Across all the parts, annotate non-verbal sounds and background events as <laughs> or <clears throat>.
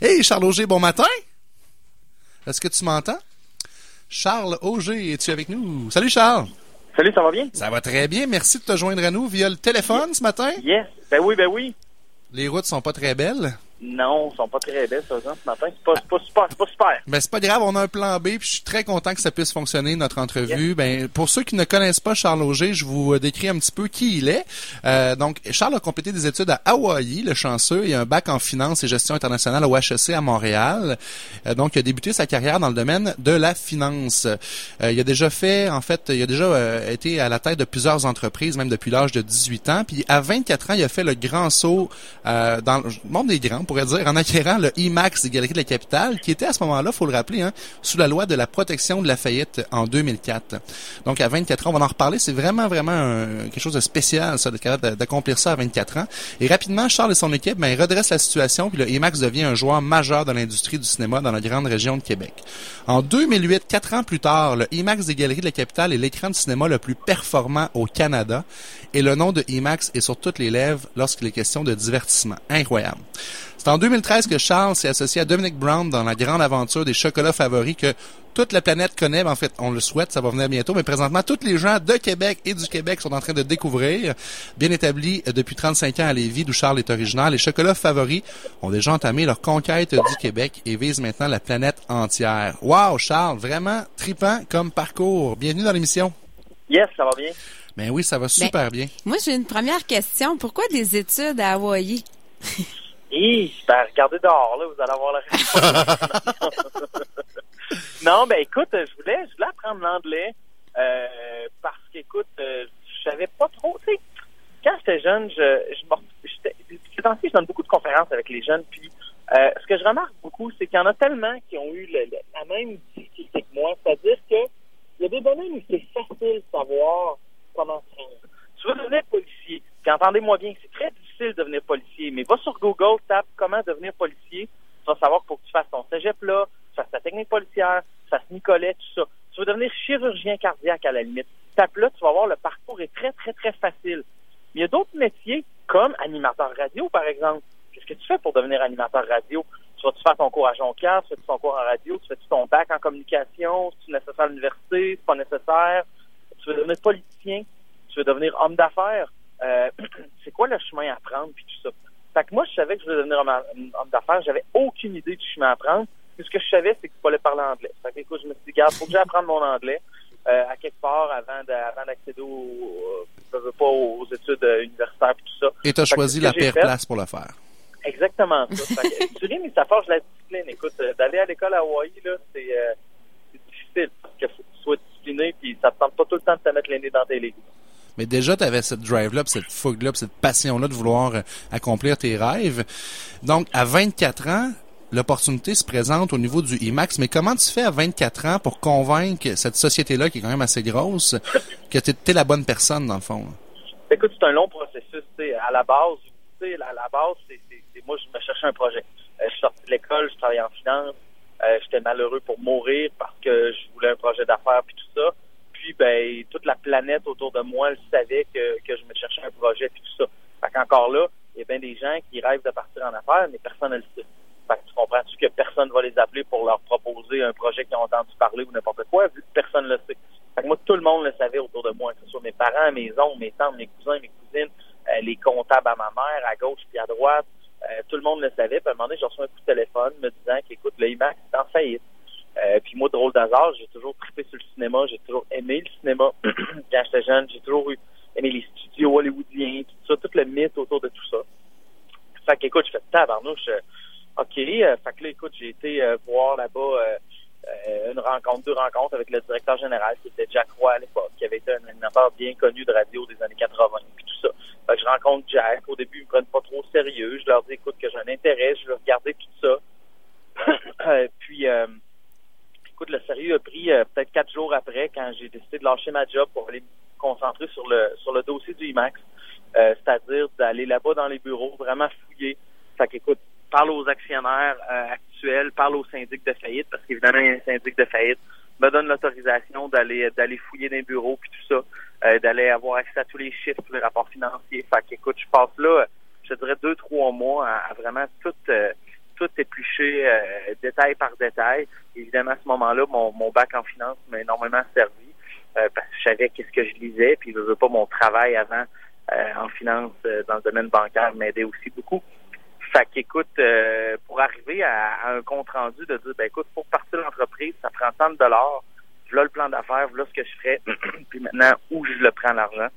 Hey, Charles Auger, bon matin. Est-ce que tu m'entends? Charles Auger, es-tu avec nous? Salut Charles. Salut, ça va bien? Ça va très bien. Merci de te joindre à nous via le téléphone ce matin. Yes. Ben oui, ben oui. Les routes sont pas très belles. Non, ils sont pas très belles, ça, ce matin. C'est pas, pas super, c'est pas super. Ben, c'est pas grave, on a un plan B, puis je suis très content que ça puisse fonctionner, notre entrevue. Ben, pour ceux qui ne connaissent pas Charles Auger, je vous décris un petit peu qui il est. Euh, donc, Charles a complété des études à Hawaï, le chanceux, et un bac en finance et gestion internationale au HEC à Montréal. Euh, donc, il a débuté sa carrière dans le domaine de la finance. Euh, il a déjà fait, en fait, il a déjà été à la tête de plusieurs entreprises, même depuis l'âge de 18 ans. Puis, à 24 ans, il a fait le grand saut dans le monde des grands, pourrait dire, en acquérant le IMAX des Galeries de la Capitale, qui était à ce moment-là, faut le rappeler, hein, sous la loi de la protection de la faillite en 2004. Donc à 24 ans, on va en reparler. C'est vraiment, vraiment quelque chose de spécial, ça, d'accomplir ça à 24 ans. Et rapidement, Charles et son équipe, ben, ils redressent la situation, puis le IMAX devient un joueur majeur dans l'industrie du cinéma dans la grande région de Québec. En 2008, quatre ans plus tard, le IMAX des Galeries de la Capitale est l'écran de cinéma le plus performant au Canada, et le nom de IMAX est sur toutes les lèvres lorsqu'il est question de divertissement. Incroyable. C'est en 2013 que Charles s'est associé à Dominic Brown dans la grande aventure des chocolats favoris que toute la planète connaît. En fait, on le souhaite, ça va venir bientôt, mais présentement, tous les gens de Québec et du Québec sont en train de découvrir. Bien établi depuis 35 ans à Lévis, d'où Charles est originaire, les chocolats favoris ont déjà entamé leur conquête du Québec et visent maintenant la planète entière. Wow, Charles, vraiment tripant comme parcours. Bienvenue dans l'émission. Yes, ça va bien. Ben oui, ça va ben, super bien. Moi, j'ai une première question. Pourquoi des études à Hawaï? <laughs> Et ben, regardez dehors, là, vous allez avoir la <laughs> réponse. non, ben écoute, je voulais, je voulais apprendre l'anglais euh, parce qu'écoute, euh, je savais pas trop. Tu sais, quand j'étais jeune, je, je ces je donne beaucoup de conférences avec les jeunes, puis euh, ce que je remarque beaucoup, c'est qu'il y en a tellement qui ont eu la même difficulté que moi, c'est-à-dire que il y a des domaines où c'est facile de savoir comment Tu veux devenir policier, puis entendez-moi bien, c'est très difficile de devenir policier, mais va sur Google, tape comment devenir policier. Tu vas savoir faut que tu fasses ton cégep là, tu fasses ta technique policière, tu fasses Nicolet, tout ça. Tu veux devenir chirurgien cardiaque à la limite. Tape là, tu vas voir, le parcours est très, très, très facile. Mais il y a d'autres métiers, comme animateur radio, par exemple. Qu'est-ce que tu fais pour devenir animateur radio? Tu vas-tu faire ton cours à Jonquière, tu fais ton cours en radio, tu fais-tu ton bac en communication, c'est nécessaire à l'université, c'est pas nécessaire. Tu veux devenir politicien, tu veux devenir homme d'affaires? Euh, <clears throat> c'est quoi le chemin à prendre, puis tout ça? Fait que moi, je savais que je voulais devenir homme d'affaires. J'avais aucune idée du chemin à prendre. Puis ce que je savais, c'est qu'il fallait parler anglais. Fait que, écoute, je me suis dit, garde, faut que j'apprenne mon anglais euh, à quelque part avant d'accéder au, euh, pas aux études universitaires et tout ça. Et tu as choisi la pire place pour le faire. Exactement ça. <laughs> tu ris, mais ça forge la discipline. Écoute, d'aller à l'école à Hawaii, là, c'est difficile. Parce qu'il faut que tu sois discipliné, puis ça te tente pas tout le temps de te mettre les nez dans tes légumes. Mais déjà, tu avais cette drive-là, cette fougue-là, cette passion-là de vouloir euh, accomplir tes rêves. Donc, à 24 ans, l'opportunité se présente au niveau du IMAX. Mais comment tu fais à 24 ans pour convaincre cette société-là, qui est quand même assez grosse, que tu es, la bonne personne, dans le fond? Écoute, c'est un long processus. À la base, à la base, c'est, moi, je me cherchais un projet. Euh, je suis sorti de l'école, je travaillais en finance. Euh, j'étais malheureu pour mourir parce que je voulais un projet d'affaires puis tout ça ben toute la planète autour de moi elle savait que, je me cherchais un projet puis tout ça. Fait qu'encore là, il y a bien des gens qui rêvent de partir en affaires, mais personne ne le sait. Fait que tu comprends-tu que personne va les appeler pour leur proposer un projet qu'ils ont entendu parler ou n'importe quoi, vu que personne ne le sait. Fait que moi, tout le monde le savait autour de moi, que ce soit mes parents, mes oncles, mes tantes, mes cousins, mes cousines, euh, les comptables à ma mère, à gauche puis à droite. Euh, tout le monde le savait. Puis à un moment donné, j'ai reçu un coup de téléphone me disant qu'écoute, le IMAX est en faillite. Euh, puis moi, drôle d'hasard, j'ai toujours trippé sur le cinéma, j'ai toujours aimé le cinéma <clears throat> quand j'étais jeune, j'ai toujours eu, aimé les studios hollywoodiens, tout ça, tout le mythe autour de tout ça. Fait qu'écoute, je fais tabarnouche, euh, OK, euh, fait que là, écoute, j'ai été euh, voir là-bas une rencontre, deux rencontres avec le directeur général qui était Jack Roy à l'époque, qui avait été un animateur bien connu de radio des années 80, puis tout ça. Fait que je rencontre Jack, au début, ils me prennent pas trop au sérieux, je leur dis, écoute, que j'ai un intérêt, je veux regarder tout ça. <clears throat> puis écoute, le sérieux a pris euh, peut-être quatre jours après quand j'ai décidé de lâcher ma job pour aller me concentrer sur le sur le dossier du IMAX. Euh, c'est-à-dire d'aller là-bas dans les bureaux, vraiment fouiller. Fait qu'écoute, parle aux actionnaires euh, actuels, parle aux syndics de faillite, parce qu'évidemment, il y a un syndic de faillite, me donne l'autorisation d'aller d'aller fouiller dans les bureaux puis tout ça, d'aller avoir accès à tous les chiffres, tous les rapports financiers. Fait qu'écoute, je passe là, je dirais deux, trois mois à, vraiment tout tout épluché euh, détail par détail. Évidemment, à ce moment-là, mon, bac en finance m'a énormément servi euh, parce que je savais qu'est-ce que je lisais, puis je veux pas mon travail avant euh, en finance dans le domaine bancaire m'aidait aussi beaucoup. Fait qu'écoute, pour arriver à, un compte rendu de dire, ben écoute, pour partir l'entreprise, ça prend tant de dollars, voilà le plan d'affaires, voilà ce que je ferais, <clears throat> puis maintenant, où je le prends l'argent.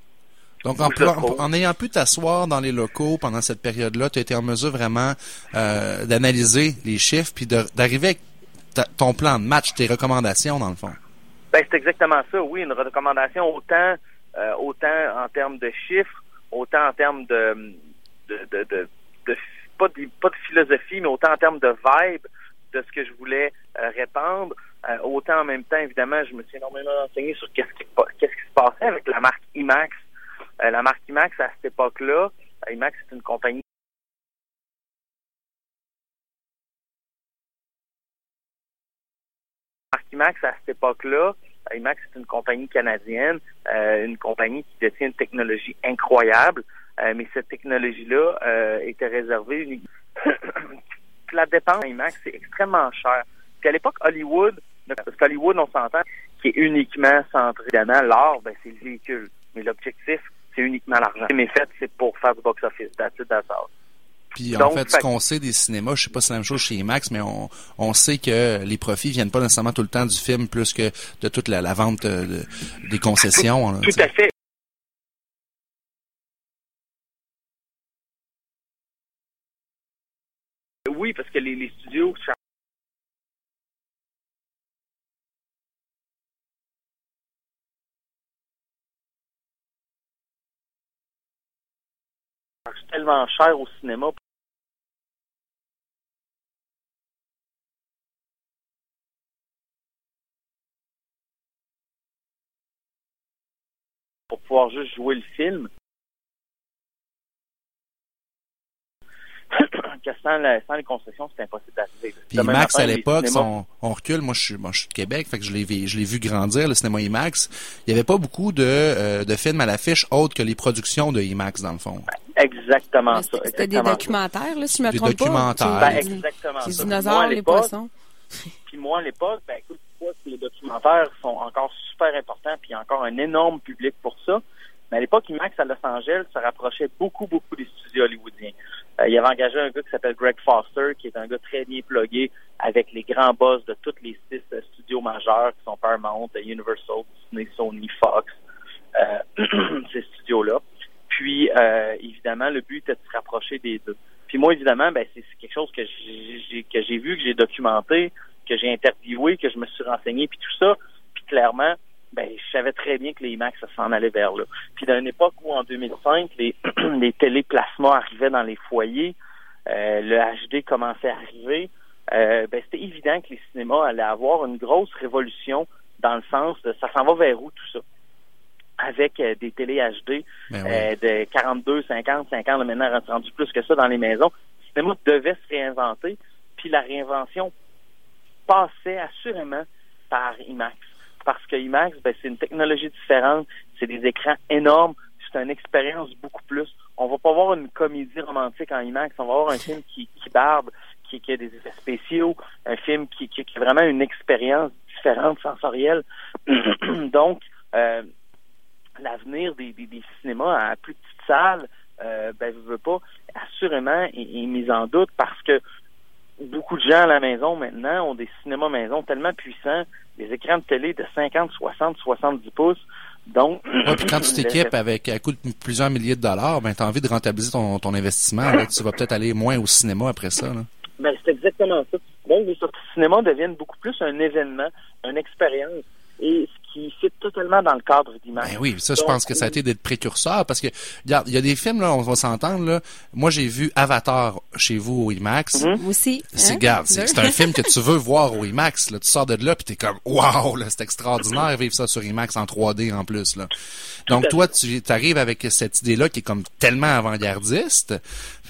Donc, en, ayant pu t'asseoir dans les locaux pendant cette période-là, tu as été en mesure vraiment euh, d'analyser les chiffres puis d'arriver avec ton plan de match, tes recommandations, dans le fond. Ben, c'est exactement ça, oui. Une recommandation autant, euh, autant en termes de chiffres, autant en termes de, de, de, de, pas, de pas de philosophie, mais autant en termes de vibe de ce que je voulais euh, répandre. autant en même temps, évidemment, je me suis énormément renseigné sur qu'est-ce qui, qu'est-ce qui se passait avec la marque IMAX euh, la marque IMAX, à cette époque-là, euh, IMAX, c'est une compagnie IMAX, à cette époque-là, euh, IMAX, c'est une compagnie canadienne, une compagnie qui détient une technologie incroyable, mais cette technologie-là était réservée <coughs> la dépense IMAX, c'est extrêmement cher. Puis à l'époque, Hollywood, parce qu'Hollywood, on s'entend, qui est uniquement centré, évidemment, l'art, ben, c'est le véhicule. Mais l'objectif, c'est uniquement l'argent. Mes fêtes, c'est pour faire du box-office. Puis en fait, ce qu'on sait des cinémas, je sais pas si c'est la même chose chez IMAX, mais on, on sait que les profits viennent pas nécessairement tout le temps du film, plus que de toute la, vente des concessions. Tout, à fait. Oui, parce que les, les studios tellement cher au cinéma. Pour pouvoir juste jouer le film. Que sans, les concessions, c'est impossible d'arriver. Puis IMAX, à l'époque, on, recule, moi je, suis, moi je suis de Québec, fait que je l'ai vu, vu grandir, le cinéma IMAX. Il n'y avait pas beaucoup de, euh, de films à l'affiche autres que les productions de IMAX, dans le fond. Exactement ça. C'était des documentaires, là, si je me trompe pas. Documentaires. Ben, exactement les dinosaures, les poissons? <laughs> Puis moi, à l'époque, ben écoute, que les documentaires sont encore super importants, puis il y a encore un énorme public pour ça? Mais à l'époque, IMAX à Los Angeles se rapprochait beaucoup, beaucoup des studios hollywoodiens. Euh, il avait engagé un gars qui s'appelle Greg Foster, qui est un gars très bien plugué avec les grands boss de tous les six euh, studios majeurs qui sont Paramount, Universal, Disney, Sony, Fox, euh, <clears throat> ces studios-là. Puis, euh, évidemment, le but était de se rapprocher des deux. Puis moi, évidemment, ben, c'est quelque chose que j'ai que j'ai vu, que j'ai documenté, que j'ai interviewé, que je me suis renseigné, puis tout ça. Puis clairement, savais très bien que les IMAX s'en allaient vers là. Puis dans une époque où, en 2005, les, <clears throat> les téléplasmas arrivaient dans les foyers, euh, le HD commençait à arriver, euh, ben, c'était évident que les cinémas allaient avoir une grosse révolution dans le sens de ça s'en va vers où tout ça? Avec euh, des télé HD ben de 42, 50, 50, maintenant rendu plus que ça dans les maisons. Le cinéma devait se réinventer, puis la réinvention passait assurément par IMAX. Parce que IMAX, ben, c'est une technologie différente, c'est des écrans énormes, c'est une expérience beaucoup plus. On va pas voir une comédie romantique en IMAX, on va voir un film qui, barbe, qui, a des effets spéciaux, un film qui, qui, qui a vraiment une expérience différente, sensorielle. <clears throat> Donc, euh, l'avenir des, cinémas à plus petite salle, euh, ben, je veux pas, assurément est, mis en doute parce que beaucoup de gens à la maison maintenant ont des cinémas maison tellement puissants, des écrans de télé de 50, 60, 70 pouces. Donc, puis quand tu <clears throat> t'équipes avec un coût de plusieurs milliers de dollars, ben tu as envie de rentabiliser ton, ton investissement. tu vas peut-être aller moins au cinéma après ça. Là. Ben, c'est exactement ça. Donc, les sorties de cinéma deviennent beaucoup plus un événement, une expérience. Et qui fit totalement dans le cadre d'image. Ben oui, ça, je pense que ça a été d'être précurseur parce que, regarde, il y a des films, là, on va s'entendre, là. Moi, j'ai vu Avatar chez vous au IMAX. Mm aussi. C'est, hein? c'est, un <laughs> film que tu veux voir au IMAX, là. Tu sors de là puis t'es comme, waouh, là, c'est extraordinaire vivre ça sur IMAX en 3D en plus, là. Donc, toi, tu arrives avec cette idée-là qui est comme tellement avant-gardiste.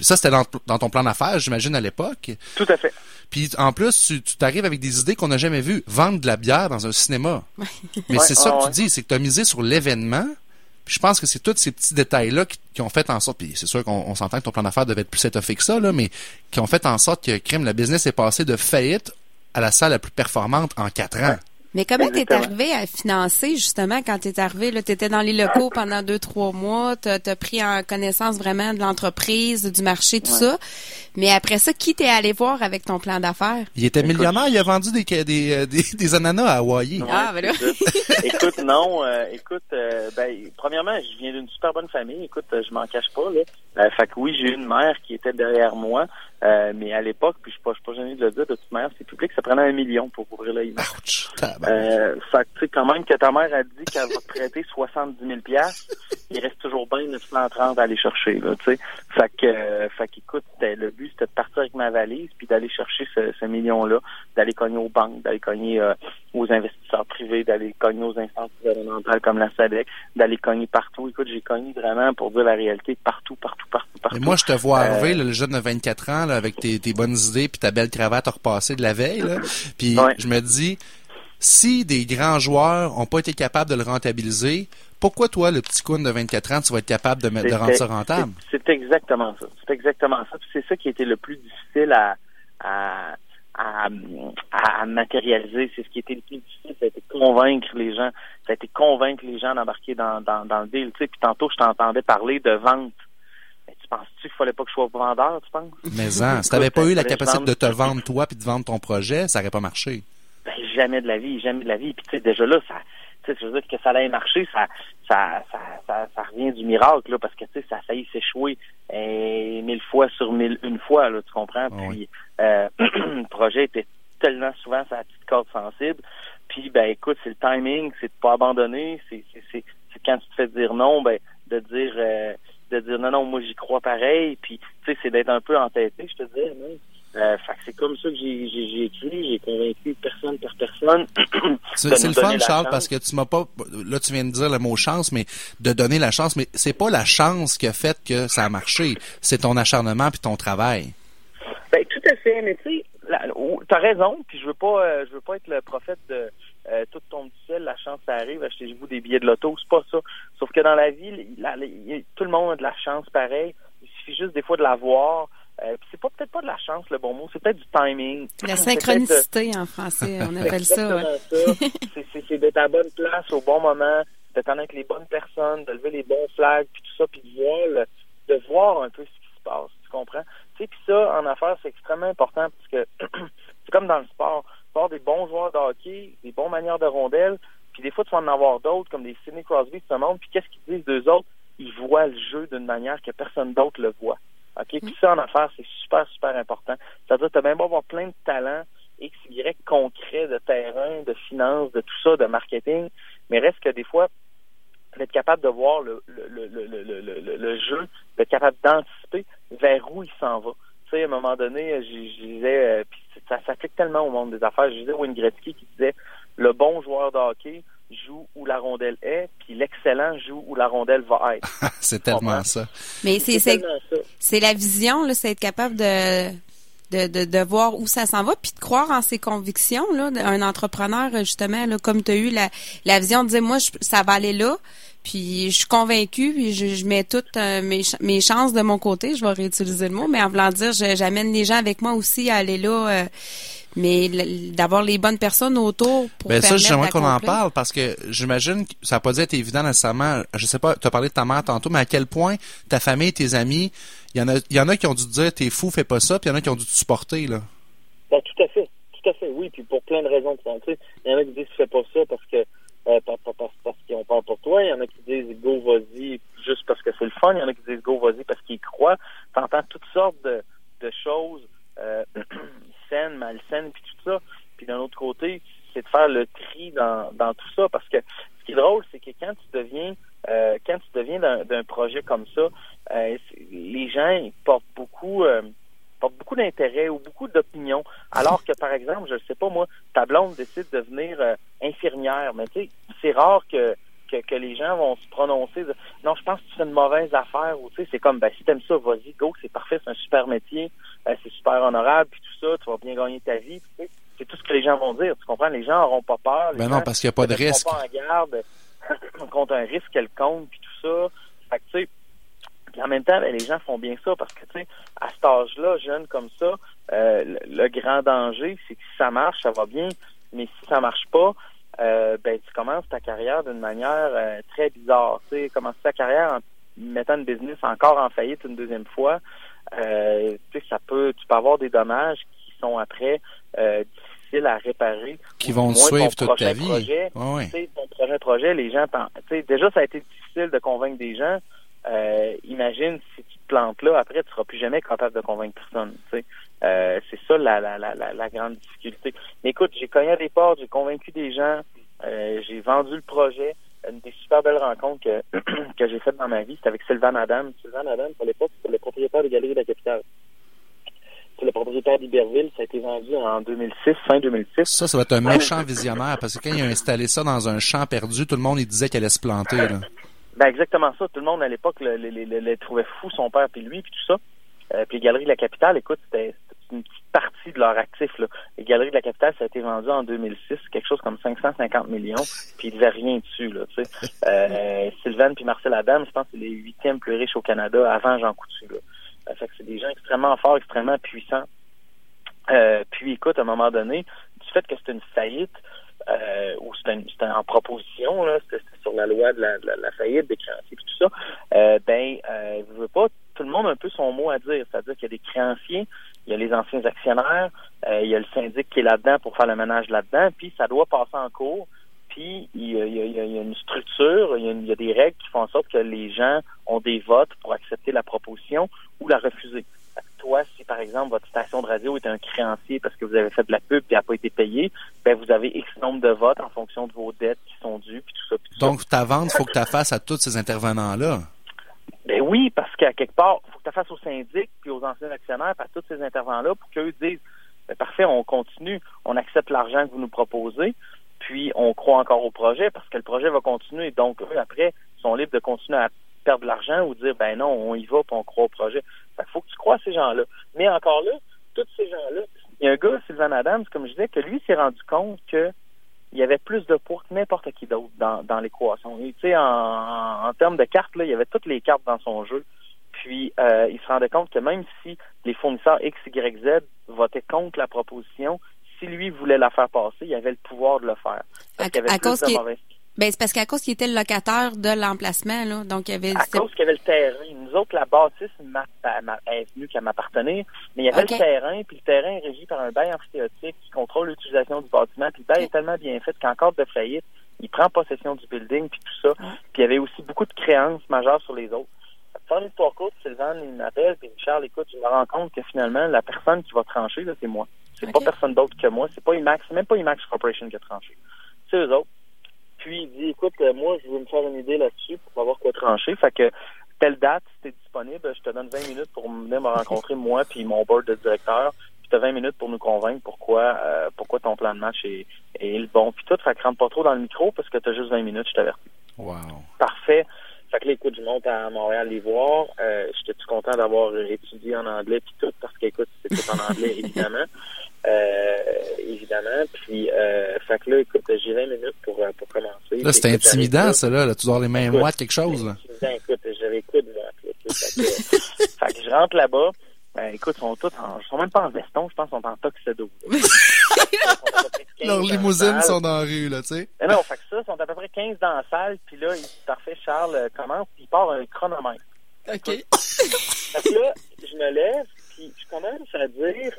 Ça, c'était dans, dans ton plan d'affaires, j'imagine, à l'époque. Tout à fait. Puis en plus, tu t'arrives avec des idées qu'on n'a jamais vues. Vendre de la bière dans un cinéma. <laughs> Mais c'est ça que tu dis, c'est que tu as misé sur l'événement, Puis je pense que c'est tous ces petits détails-là qui, qui ont fait en sorte, puis c'est sûr qu'on on s'entend que ton plan d'affaires devait être plus étoffé que ça, là, mais qui ont fait en sorte que crime, le business est passé de faillite à la salle la plus performante en quatre ans. Mais comment t'es arrivé à financer, justement, quand t'es arrivé, là, t'étais dans les locaux pendant deux, trois mois, t'as as pris en connaissance vraiment de l'entreprise, du marché, tout ça. Mais après ça, qui t'es allé voir avec ton plan d'affaires? Il était millionnaire, il a vendu des, des, euh, des, des ananas à Hawaii. Ouais, Ah, ben là. écoute, non, euh, écoute, euh, ben, premièrement, je viens d'une super bonne famille. Écoute, euh, je m'en cache pas, là. Euh, fait que oui, j'ai eu une mère qui était derrière moi, euh, mais à l'époque, puis je suis pas, je suis pas gêné de le dire, de toute manière, c'est public, ça prenait un million pour ouvrir le IMAX. Ouch. Euh, fait que, tu sais, quand même que ta mère a dit qu'elle va te prêter 70 000 il reste toujours bien 930 à aller chercher, là, tu sais. Fait que, euh, fait qu'écoute, c'était- le but, c'était de partir avec ma valise, puis d'aller chercher ce, ce million-là, d'aller cogner aux banques, d'aller cogner euh, aux investisseurs privés, d'aller cogner aux instances gouvernementales comme la SADEC, d'aller cogner partout. Écoute, j'ai cogné vraiment, pour dire la réalité, partout, partout, partout, partout. Mais moi, je te vois Euh, arriver, là, le jeune de 24 ans, là, avec tes, tes bonnes idées puis ta belle cravate repassée de la veille, là. Puis Ouais. je me dis, si des grands joueurs ont pas été capables de le rentabiliser, pourquoi toi, le petit coon de 24 ans, tu vas être capable de, rendre ça rentable? C'est exactement ça. C'est exactement ça. C'est ça qui a été le plus difficile à, à, à, à- à matérialiser. C'est ce qui a été le plus difficile, ça a été convaincre les gens. Ça a été convaincre les gens d'embarquer dans, dans, dans le deal. Tu sais, puis tantôt, je t'entendais parler de vente. Tu penses-tu qu'il fallait pas que je sois vendeur, tu penses? Mais en, si t'avais pas eu la Fallait capacité de te vendre toi puis de vendre ton projet, ça aurait pas marché. Ben, jamais de la vie, jamais de la vie. Puis tu sais, déjà là, ça, je veux dire que ça allait marcher, ça, ça, ça, ça, ça revient du miracle, là, parce que tu sais, ça a failli s'échouer euh, mille fois sur mille une fois, là, tu comprends? Ah Puis euh, <clears throat> le projet était tellement souvent la petite corde sensible. Puis ben écoute, c'est le timing, c'est de pas abandonner, c'est, c'est quand tu te fais dire non, ben de dire euh, de dire non, non, moi j'y crois pareil. Puis tu sais, c'est d'être un peu entêté, je te dis. hein. Euh, fait que c'est comme ça que j'ai, j'ai, j'ai écrit, j'ai convaincu personne par personne. <clears throat> C'est le fun, Charles, chance. parce que tu m'as pas, là, tu viens de dire le mot chance, mais de donner la chance, mais c'est pas la chance qui a fait que ça a marché. C'est ton acharnement puis ton travail. Ben, tout à fait, mais tu sais, t'as raison, puis je veux pas euh, je veux pas être le prophète de euh, tout tombe du ciel, la chance ça arrive, achetez-vous des billets de loto, c'est pas ça. Sauf que dans la vie, la- la- tout le monde a de la chance pareil. Il suffit juste des fois de la voir. Euh, puis c'est pas peut-être pas de la chance le bon mot, c'est peut-être du timing. La <laughs> synchronicité en français, on appelle ça. ouais. ça. C'est- d'être à la bonne place au bon moment, d'être avec les bonnes personnes, de lever les bons flags, puis tout ça, puis de voir, le- de voir un peu ce qui se passe. Tu comprends? Tu sais, puis ça, en affaires, c'est extrêmement important parce que <clears throat> c'est comme dans le sport. Avoir des bons joueurs de hockey, des bons manières de rondelles, puis des fois, tu vas en avoir d'autres, comme des Sidney Crosby de ce monde, puis qu'est-ce qu'ils disent d'eux autres? Ils voient le jeu d'une manière que personne d'autre le voit. OK? Puis ça, en affaires, c'est super, super important. C'est-à-dire, tu as même beau avoir plein de talents, X, Y, concrets de terrain, de finances, de tout ça, de marketing, mais reste que des fois, d'être capable de voir le, le, le, le, le, le, le- le jeu, d'être capable d'anticiper vers où il s'en va. Sais, à un moment donné, je, disais, euh, puis ça s'applique tellement au monde des affaires, je disais Wayne Gretzky qui disait, le bon joueur de hockey joue où la rondelle est, puis l'excellent joue où la rondelle va être. <laughs> c'est tellement ça. Mais c'est la vision, c'est être capable de de, de, de voir où ça s'en va, puis de croire en ses convictions. Là, un entrepreneur, justement, là, comme tu as eu la, la vision de dire, moi, je- ça va aller là, puis je suis convaincue, puis je, je mets toutes euh, mes, ch- mes chances de mon côté, je vais réutiliser le mot, mais en voulant dire, j'amène les gens avec moi aussi à aller là, euh, mais d'avoir les bonnes personnes autour pour Ben ça, j'aimerais qu'on en parle parce que j'imagine que ça n'a pas dû être évident nécessairement. Je sais pas, tu as parlé de ta mère tantôt, mais à quel point ta famille, tes amis, il y en a, il y en a qui ont dû te dire t'es fou, fais pas ça, puis il y en a qui ont dû te supporter là. Ben, tout à fait. Tout à fait, oui. Puis pour plein de raisons. Tu sais, il y en a qui disent fais pas ça parce que euh, par- par- par- parce qu'ils ont peur pour toi. Il y en a qui disent go vas-y juste parce que c'est le fun. Il y en a qui disent go vas-y parce qu'ils croient. T'entends toutes sortes de, choses euh, <clears throat> saines, malsaines, puis tout ça. Puis d'un autre côté, c'est de faire le tri dans, tout ça parce que ce qui est drôle, c'est que quand tu deviens euh, quand tu deviens d'un projet comme ça, euh, les gens ils portent beaucoup euh, portent beaucoup d'intérêt ou beaucoup d'opinions. Alors que, par exemple, je ne sais pas, moi, ta blonde décide de devenir euh, infirmière, mais tu sais, c'est rare que, que, que les gens vont se prononcer de non, je pense que tu fais une mauvaise affaire ou tu sais, c'est comme ben si t'aimes ça, vas-y, go, c'est parfait, c'est un super métier, euh, c'est super honorable, puis tout ça, tu vas bien gagner ta vie, tu sais. C'est tout ce que les gens vont dire, tu comprends? Les gens n'auront pas peur. les Ben non, parce qu'il n'y a pas de risque. pas en garde contre un risque quelconque, puis tout ça. Fait que, tu sais, en même temps, ben, les gens font bien ça parce que, tu sais, à cet âge-là, jeune comme ça, euh, le, le grand danger, c'est que si ça marche, ça va bien, mais si ça marche pas, euh, ben tu commences ta carrière d'une manière euh, très bizarre. Tu sais, commencer ta carrière en mettant une business encore en faillite une deuxième fois, euh, tu sais, ça peut, tu peux avoir des dommages qui sont après euh, difficiles à réparer. Qui vont te suivre toute ta vie. Projet, tu sais, ton prochain projet, les gens, tu sais, déjà ça a été difficile de convaincre des gens. Euh, imagine si tu te plantes là, après tu seras plus jamais capable de convaincre personne. Tu sais, Euh, c'est ça la, la, la, la, grande difficulté. Mais écoute, j'ai cogné à des portes, j'ai convaincu des gens, euh, j'ai vendu le projet. Une des super belles rencontres que, <clears throat> que j'ai faites dans ma vie, c'était avec Sylvain Adam. Sylvain Adam, à l'époque, c'était le propriétaire des Galeries de la Capitale. C'est le propriétaire d'Iberville. Ça a été vendu en 2006, fin 2006. Ça, ça va être un méchant visionnaire parce que quand il a installé ça dans un champ perdu, tout le monde il disait qu'elle allait se planter. Là. <laughs> Ben exactement ça. Tout le monde à l'époque le, le, le- le trouvait fou, son père puis lui, puis tout ça. Euh, puis les Galeries de la Capitale, écoute, c'était une petite partie de leur actif. Là. Les Galeries de la Capitale, ça a été vendu en 2006, quelque chose comme 550 millions, puis ils ne rien dessus. Là, tu sais. <laughs> euh, Sylvain puis Marcel Adam, je pense que c'est les huitièmes plus riches au Canada avant Jean Coutu. Là. Fait que c'est des gens extrêmement forts, extrêmement puissants. Euh, puis écoute, à un moment donné, du fait que c'était une faillite, euh, ou c'était en proposition, là, c'était sur la loi de la, de la, faillite des créanciers et tout ça, euh, ben, euh, je veux pas, tout le monde a un peu son mot à dire, c'est-à-dire qu'il y a des créanciers, il y a les anciens actionnaires, euh, il y a le syndic qui est là-dedans pour faire le ménage là-dedans, puis ça doit passer en cours, puis il y a, une structure, il y a des règles qui font en sorte que les gens ont des votes pour accepter la proposition ou la refuser. Toi, si par exemple votre station de radio est un créancier parce que vous avez fait de la pub et n'a pas été payée, ben vous avez X nombre de votes en fonction de vos dettes qui sont dues, puis tout ça, puis tout ça. Donc, ta vente, faut que tu fasses à tous ces intervenants-là. Ben oui, parce qu'à quelque part, il faut que tu fasses au syndic puis aux anciens actionnaires, puis à tous ces intervenants-là, pour qu'eux disent ben, parfait, on continue, on accepte l'argent que vous nous proposez, puis on croit encore au projet parce que le projet va continuer. Donc, eux, après, sont libres de continuer à perdre de l'argent ou dire ben non, on y va puis on croit au projet. Fait qu'il faut que tu crois à ces gens-là. Mais encore là, tous ces gens-là, il y a un gars, Sylvain Adams, comme je disais, que lui s'est rendu compte que il y avait plus de poids que n'importe qui d'autre dans, dans l'équation. Tu sais, en, en, en termes de cartes, là, il y avait toutes les cartes dans son jeu. Puis euh, il se rendait compte que même si les fournisseurs X, Y, Z votaient contre la proposition, si lui voulait la faire passer, il avait le pouvoir de le faire. Parce À- qu'il y avait à plus cause de Ben, c'est parce qu'à cause qu'il était le locataire de l'emplacement, là. Donc, il y avait. à cause qu'il y avait le terrain. Nous autres, la bâtisse m'a- m'a- est venue qu'à m'appartenir, mais il y avait le terrain, puis le terrain est régi par un bail amphithéotique qui contrôle l'utilisation du bâtiment, puis le bail est tellement bien fait qu'en cas de faillite, il prend possession du building, puis tout ça. Puis il y avait aussi beaucoup de créances majeures sur les autres. Faire une histoire courte, Sylvain, il m'appelle, puis Charles, écoute, je me rends compte que finalement, la personne qui va trancher, là, c'est moi. C'est pas personne d'autre que moi. C'est pas IMAX, c'est même pas IMAX Corporation qui a tranché. C'est eux autres. Puis il dit, écoute, euh, moi, je veux me faire une idée là-dessus pour savoir quoi trancher. Fait que telle date, si t'es disponible, je te donne 20 minutes pour venir me rencontrer, moi, puis mon board de directeur. Puis t'as 20 minutes pour nous convaincre pourquoi euh, pourquoi ton plan de match est, est le bon. Puis tout, fait que rentre pas trop dans le micro parce que t'as juste 20 minutes, je t'avertis. Wow. Parfait. Fait que là, écoute, je monte à Montréal les voir. Euh, J'étais tout content d'avoir étudié en anglais puis tout, parce qu'écoute, c'est tout en anglais, <laughs> évidemment. Euh, évidemment. Puis, euh, fait que là, écoute, j'ai 20 minutes pour, euh, pour commencer. Là, c'est Écoute, intimidant, ça, là. là. Tu dois avoir les mains moites, quelque chose, là. intimidant. Écoute, j'avais sais, fait, que, <laughs> fait que je rentre là-bas. Ben, écoute, ils sont tous en, ils sont même pas en veston, je pense qu'ils sont en tuxedo. <laughs> Leurs limousines sont dans la rue, là, tu sais. Mais non, fait que ça, ils sont à peu près 15 dans la salle, puis là, il, parfait, Charles euh, commence, puis il part un chronomètre. OK. Fait que là, je me lève, puis je commence à dire,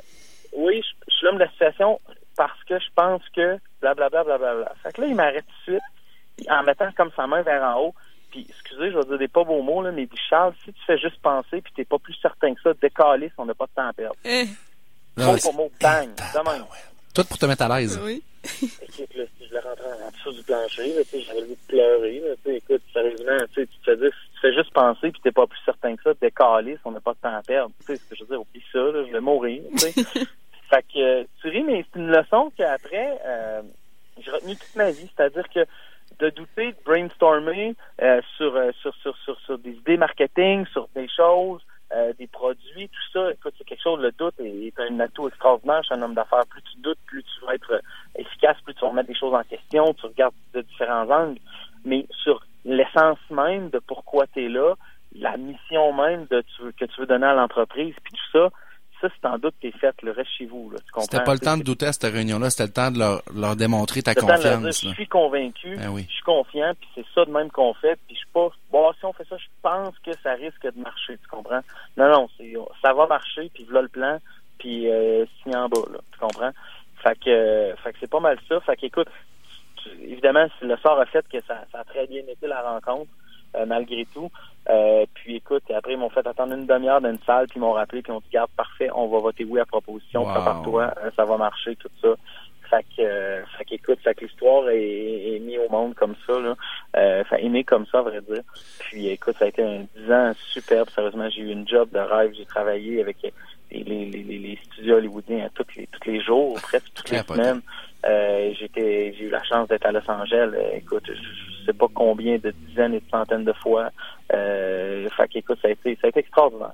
oui, je, je suis l'homme de la situation parce que je pense que blablabla, blablabla. Fait que là, il m'arrête tout de suite, en mettant comme sa main vers en haut, puis excusez, je vais dire des pas beaux mots, là, mais dit, Charles, si tu fais juste penser, puis t'es pas plus certain que ça, décalisse, on n'a pas de temps à perdre. Eh, Là, Mot c'est- pour mot, bang, de même. Tout pour te mettre à l'aise. oui. Écoute, là, si je le rentrais en dessous du plancher, là, tu sais, j'avais le goût de pleurer, là, tu sais, écoute, sérieusement, tu sais, tu te fais dire, si tu fais juste penser puis t'es pas plus certain que ça, décalisse, on n'a pas de temps à perdre. Tu sais, ce que je veux dire, oublie ça, là, je vais mourir, tu sais. <laughs> fait que, euh, tu ris, mais c'est une leçon qu'après, euh, j'ai retenu toute ma vie, c'est-à-dire que de douter, de brainstormer euh, sur, euh, sur, sur, sur, sur des idées marketing, sur des choses, euh, des produits, tout ça, écoute, c'est quelque chose, le doute est, est un atout extraordinaire chez un homme d'affaires. Plus tu doutes, plus tu vas être euh, efficace, plus tu vas remettre des choses en question, tu regardes de différents angles. Mais sur l'essence même de pourquoi tu es là, la mission même de que tu veux donner à l'entreprise, puis tout ça, ça, c'est en doute fait, le reste chez vous. Là, tu c'était pas le temps de douter à cette réunion-là, c'était le temps de leur, leur démontrer ta confiance. je suis convaincu, ben je suis confiant, puis c'est ça de même qu'on fait, puis je suis pas, bon, si on fait ça, je pense que ça risque de marcher, tu comprends? Non, non, c'est, ça va marcher, puis voilà le plan, puis euh, signe en bas, là, tu comprends? Fait que, fait que c'est pas mal ça. Fait que, écoute, évidemment, le sort a fait que ça, ça a très bien été la rencontre. Euh, malgré tout. Euh, puis écoute, après ils m'ont fait attendre une demi-heure dans une salle, puis ils m'ont rappelé, puis ils ont dit garde parfait, on va voter oui à proposition, prépare-toi, euh, ça va marcher, tout ça. Fait que, fait qu'écoute, fait que l'histoire est, est mise au monde comme ça, là. Euh, fait comme ça, à vrai dire. Puis écoute, ça a été un dix ans superbe. Sérieusement, j'ai eu une job de rêve. J'ai travaillé avec les, les, les, les studios hollywoodiens tous les, tous les jours, presque toutes les semaines. Euh, j'étais, j'ai eu la chance d'être à Los Angeles. écoute, je, sais pas combien de dizaines et de centaines de fois. Euh, fait qu'écoute, ça a été, ça a été extraordinaire.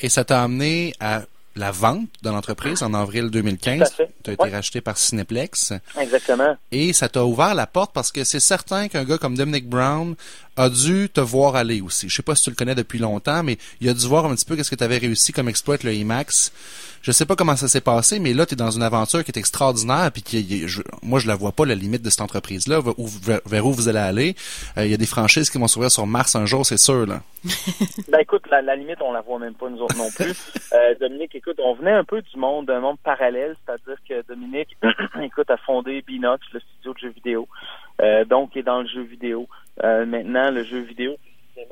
Et ça t'a amené à la vente de l'entreprise en avril 2015. Tu as été racheté par Cineplex. Exactement. Et ça t'a ouvert la porte parce que c'est certain qu'un gars comme Dominic Brown a dû te voir aller aussi. Je sais pas si tu le connais depuis longtemps, mais il a dû voir un petit peu qu'est-ce que tu avais réussi comme exploit avec le IMAX. Je sais pas comment ça s'est passé, mais là, tu es dans une aventure qui est extraordinaire, puis qui, je, moi, je la vois pas, la limite de cette entreprise-là, vers, où vous allez aller. Euh, il y a des franchises qui vont s'ouvrir sur Mars un jour, c'est sûr, là. <laughs> ben écoute, la, limite, on la voit même pas, nous autres non plus. <laughs> Euh, Dominique, écoute, on venait un peu du monde, d'un monde parallèle, c'est-à-dire que Dominique, <clears throat> écoute, a fondé Binox, le studio de jeux vidéo, donc il est dans le jeu vidéo. maintenant, le jeu vidéo, je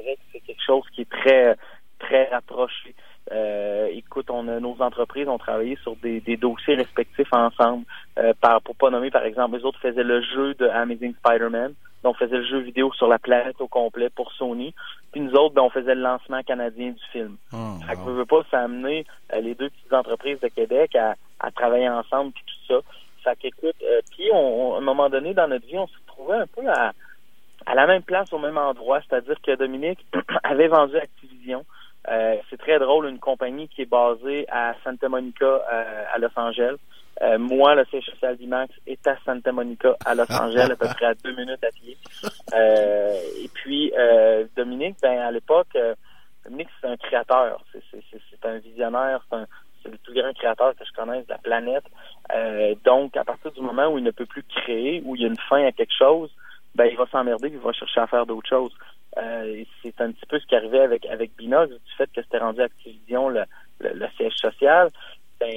dirais que c'est quelque chose qui est très, très rapproché. Euh, écoute, on a, nos entreprises ont travaillé sur des, dossiers respectifs ensemble. Euh, par, pour pas nommer, par exemple, les autres faisaient le jeu de Amazing Spider-Man. Donc, on faisait le jeu vidéo sur la planète au complet pour Sony. Puis nous autres, ben, on faisait le lancement canadien du film. Oh, fait que veut pas, s'amener euh, les deux petites entreprises de Québec à, travailler ensemble puis tout ça. Fait qu'écoute, euh, puis on, à un moment donné dans notre vie, on se trouvait un peu à, à la même place, au même endroit. C'est-à-dire que Dominique <clears throat> avait vendu Activision. Euh, c'est très drôle, une compagnie qui est basée à Santa Monica, euh, à Los Angeles. Euh, moi, le siège social d'IMAX est à Santa Monica, à Los <laughs> Angeles, à peu près à deux minutes à pied. et puis, Dominique, ben à l'époque, Dominique, c'est un créateur, c'est un visionnaire, c'est le plus grand créateur que je connaisse de la planète. Donc, à partir du moment où il ne peut plus créer, où il y a une fin à quelque chose, ben il va s'emmerder, il va chercher à faire d'autres choses. Euh, c'est un petit peu ce qui arrivait avec avec Binox, du fait que c'était rendu Activision le, siège social. Ben,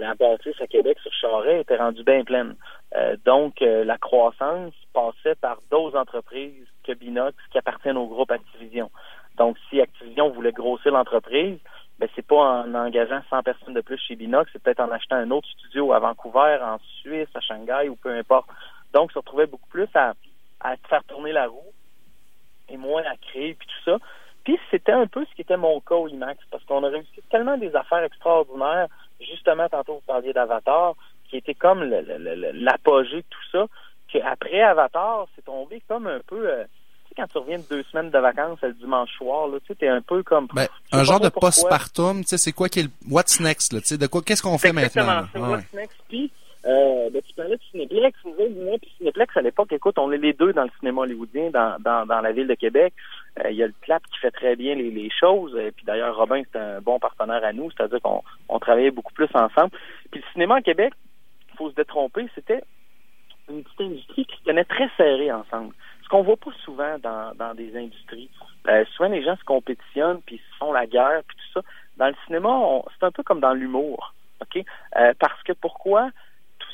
la bâtisse à Québec sur Charret était rendue bien pleine. Euh, donc, euh, la croissance passait par d'autres entreprises que Binox qui appartiennent au groupe Activision. Donc, si Activision voulait grossir l'entreprise, ben c'est pas en engageant 100 personnes de plus chez Binox, c'est peut-être en achetant un autre studio à Vancouver, en Suisse, à Shanghai ou peu importe. Donc, se retrouvait beaucoup plus à, à faire tourner la roue et moins à créer, puis tout ça. Puis c'était un peu ce qui était mon cas au IMAX, parce qu'on a réussi tellement des affaires extraordinaires, justement, tantôt vous parliez d'Avatar, qui était comme l'apogée de tout ça, qu'après Avatar, c'est tombé comme un peu... Euh, quand tu reviens de deux semaines de vacances le dimanche soir, là, tu sais, t'es un peu comme... Ben, un genre de postpartum, tu sais, c'est quoi qui est le... What's next, là, tu sais, de quoi, qu'est-ce qu'on fait maintenant? C'est What's next, puis euh, ben, tu parlais de Cinéplex, moi, puis Cinéplex, à l'époque, écoute, on est les deux dans le cinéma hollywoodien, dans, dans, dans la ville de Québec. Euh, il y a le CLAP qui fait très bien les, les choses. Et puis d'ailleurs, Robin, c'est un bon partenaire à nous, c'est-à-dire qu'on on travaillait beaucoup plus ensemble. Puis le cinéma à Québec, il faut se détromper, c'était une petite industrie qui se tenait très serrée ensemble. Ce qu'on voit pas souvent dans, des industries. Euh, souvent, les gens se compétitionnent, puis se font la guerre, puis tout ça. Dans le cinéma, c'est un peu comme dans l'humour. OK? Euh, parce que pourquoi?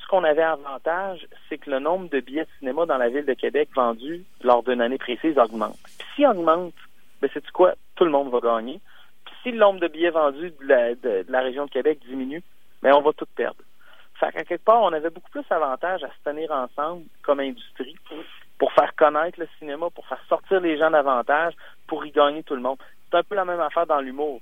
qu'on avait avantage, c'est que le nombre de billets de cinéma dans la ville de Québec vendus lors d'une année précise augmente. Puis s'il augmente, ben c'est quoi? Tout le monde va gagner. Puis si le nombre de billets vendus de la, région de Québec diminue, ben on va tout perdre. Fait qu'à quelque part, on avait beaucoup plus d'avantages à se tenir ensemble comme industrie pour faire connaître le cinéma, pour faire sortir les gens davantage, pour y gagner tout le monde. C'est un peu la même affaire dans l'humour.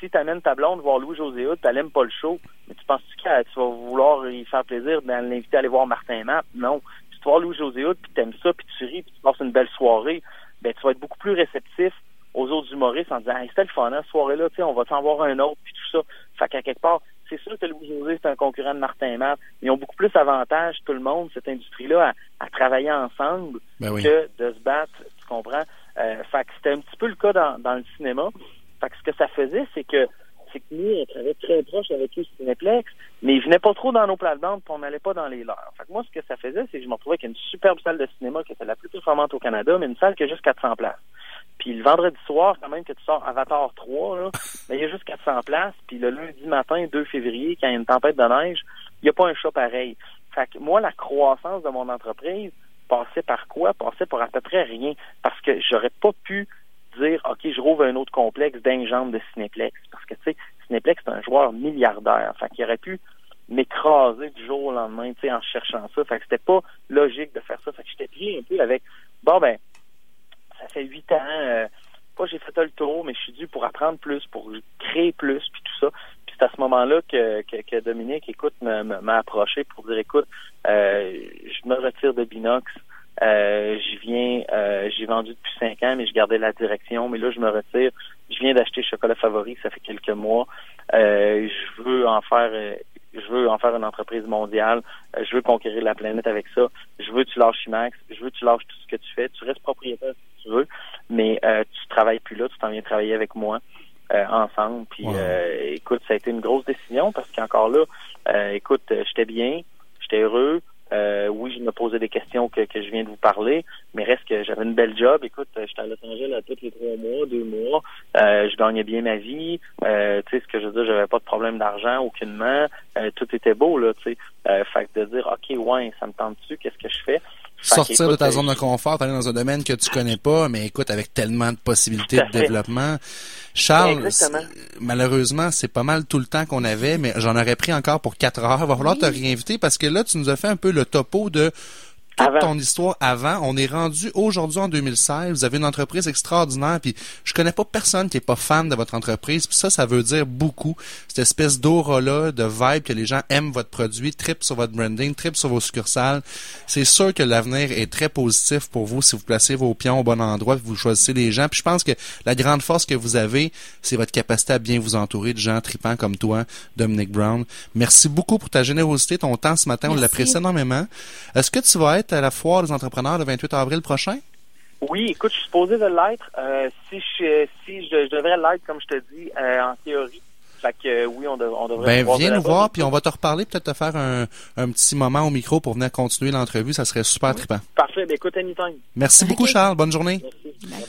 Si tu amènes ta blonde voir Louis-José Hood, tu pas le show, mais tu penses-tu que tu vas vouloir y faire plaisir de l'inviter à aller voir Martin Matt? Non. Si tu vois Louis-José Hood, puis tu aimes ça, puis tu ris, puis tu passes une belle soirée, ben tu vas être beaucoup plus réceptif aux autres humoristes en disant hey, c'était le fun, hein, cette soirée-là, on va t'en voir un autre, puis tout ça. Fait qu'à quelque part, c'est sûr que Louis José, c'est un concurrent de Martin Matt. Ils ont beaucoup plus d'avantages, tout le monde, cette industrie-là, à, travailler ensemble ben que de se battre, tu comprends? Euh, fait que c'était un petit peu le cas dans, dans le cinéma. Fait que ce que ça faisait, c'est que c'est que nous, on travaillait très proche avec eux Cinéplex, mais ils venaient pas trop dans nos plates-bandes, puis on n'allait pas dans les leurs. Fait que moi, ce que ça faisait, c'est que je me retrouvais avec une superbe salle de cinéma qui était la plus performante au Canada, mais une salle qui a juste 400 places. Puis le vendredi soir, quand même que tu sors Avatar 3, là, mais <laughs> il y a juste 400 places. Puis le lundi matin, 2 février, quand il y a une tempête de neige, il n'y a pas un chat pareil. Fait que moi, la croissance de mon entreprise passait par quoi? Passait par à peu près rien. Parce que j'aurais pas pu dire, OK, je rouvre un autre complexe d'un de Cinéplex. Parce que, tu sais, Cinéplex, c'est un joueur milliardaire. Fait qu'il aurait pu m'écraser du jour au lendemain, tu sais, en cherchant ça. Fait que c'était pas logique de faire ça. Fait que j'étais pris un peu avec, bon, ben, ça fait huit ans, euh, pas j'ai fait le tour, mais je suis dû pour apprendre plus, pour créer plus, puis tout ça. Puis c'est à ce moment-là que, que, Dominique, écoute, m'a approché pour dire, écoute, euh, je me retire de Binox. Euh, viens, euh, j'ai vendu depuis cinq ans, mais je gardais la direction. Mais là, je me retire. Je viens d'acheter Chocolat Favori, ça fait quelques mois. Euh, je veux en faire, euh, je veux en faire une entreprise mondiale. Euh, je veux conquérir la planète avec ça. Je veux que tu lâches Max. Je veux que tu lâches tout ce que tu fais. Tu restes propriétaire tu veux, mais tu travailles plus là. Tu t'en viens travailler avec moi. ensemble. Puis écoute, ça a été une grosse décision parce qu'encore là, écoute, j'étais bien, j'étais heureux, euh, oui, je me posais des questions que, que je viens de vous parler, mais reste que j'avais une belle job. Écoute, j'étais à Los Angeles à tous les trois mois, deux mois. Euh, je gagnais bien ma vie. Euh, tu sais, ce que je veux dire, j'avais pas de problème d'argent, aucunement. Euh, tout était beau, là, tu sais. Euh, fait que de dire, OK, ouais, ça me tente-tu, qu'est-ce que je fais? Sortir de ta zone de confort, aller dans un domaine que tu connais pas, mais écoute, avec tellement de possibilités de développement. Charles, malheureusement, c'est pas mal tout le temps qu'on avait, mais j'en aurais pris encore pour quatre heures. Il va falloir te réinviter parce que là, tu nous as fait un peu le topo de toute ton histoire avant. On est rendu aujourd'hui en 2016. Vous avez une entreprise extraordinaire. Puis je connais pas personne qui est pas fan de votre entreprise. Puis ça, ça veut dire beaucoup. Cette espèce d'aura-là, de vibe que les gens aiment votre produit, trip sur votre branding, trip sur vos succursales. C'est sûr que l'avenir est très positif pour vous si vous placez vos pions au bon endroit, vous choisissez les gens. Puis je pense que la grande force que vous avez, c'est votre capacité à bien vous entourer de gens tripants comme toi, Dominic Brown. Merci beaucoup pour ta générosité, ton temps ce matin. On l'apprécie énormément. Est-ce que tu vas être à la foire des entrepreneurs le 28 avril prochain? Oui, écoute, je suis supposé de l'être. Euh, si je, si je, devrais l'être, comme je te dis, euh, en théorie. Fait que euh, oui, on, on devrait. Ben, viens nous voir, puis on va te reparler, peut-être te faire un, un, petit moment au micro pour venir continuer l'entrevue. Ça serait super trippant. Parfait. Ben, écoute, anytime. Merci beaucoup, Charles. Bonne journée. Merci.